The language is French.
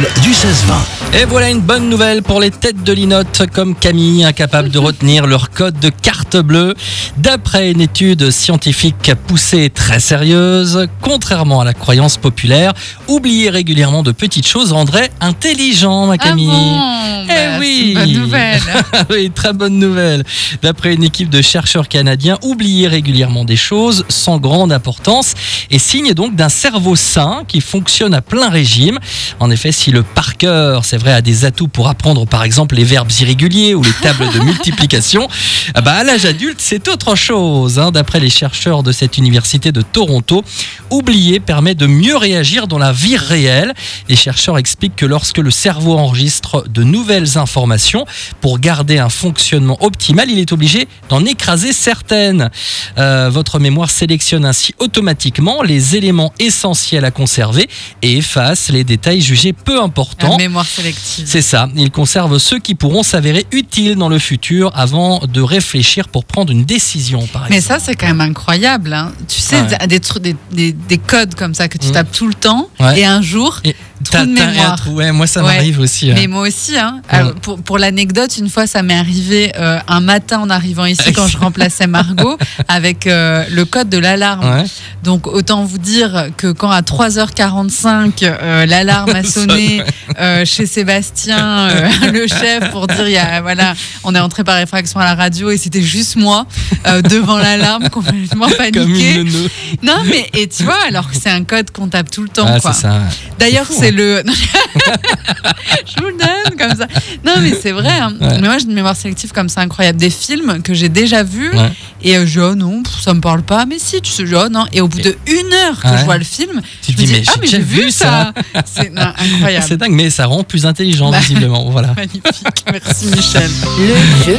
du 16-20. Et voilà une bonne nouvelle pour les têtes de linotte comme Camille, incapables de retenir leur code de carte bleue. D'après une étude scientifique poussée très sérieuse, contrairement à la croyance populaire, oublier régulièrement de petites choses rendrait intelligent, ma Camille. Ah bon Eh Bah, oui. bonne nouvelle. oui, très bonne nouvelle. D'après une équipe de chercheurs canadiens, oublier régulièrement des choses sans grande importance est signe donc d'un cerveau sain qui fonctionne à plein régime. En effet, si le par cœur, c'est vrai, a des atouts pour apprendre par exemple les verbes irréguliers ou les tables de multiplication, ah bah à l'âge adulte, c'est autre chose. hein. D'après les chercheurs de cette université de Toronto, oublier permet de mieux réagir dans la vie réelle. Les chercheurs expliquent que lorsque le cerveau enregistre de nouvelles informations, pour garder un fonctionnement optimal, il est obligé d'en écraser certaines. Euh, votre mémoire sélectionne ainsi automatiquement les éléments essentiels à conserver et efface les détails jugés peu La importants. mémoire sélective. C'est ça, il conserve ceux qui pourront s'avérer utiles dans le futur avant de réfléchir pour prendre une décision, par Mais exemple. ça, c'est quand même incroyable. hein. Tu sais, Ouais. des, des, des, des codes comme ça que tu Mm. tapes tout le temps Ouais. et un jour, Et trou de mémoire. trou, ouais, moi ça Ouais. m'arrive aussi. hein. Mais moi aussi, hein. Alors, pour, pour l'anecdote, une fois, ça m'est arrivé euh, un matin en arrivant ici quand je remplaçais Margot avec euh, le code de l'alarme. Donc autant vous dire que quand à 3h45 euh, l'alarme a sonné euh, chez Sébastien, euh, le chef, pour dire il y a, voilà, on est entré par réfraction à la radio et c'était juste moi euh, devant l'alarme complètement paniqué. Non mais et tu vois alors que c'est un code qu'on tape tout le temps Ah. D'ailleurs, c'est le. Je vous le donne comme ça. Non, mais c'est vrai. hein. Ouais. Mais moi, j'ai une mémoire sélective comme ça incroyable. Des films que j'ai déjà vus Ouais. et euh, je dis, oh non, ça me parle pas. Mais si, tu sais, je dis, oh non. Et au bout de une heure que Ouais. je vois le film, Tu je me dis, mais ah, j'ai mais déjà j'ai vu vu ça. C'est non, incroyable. C'est dingue, mais ça rend plus intelligent, Bah. visiblement. Voilà. Magnifique. Merci, Michel. Le jeu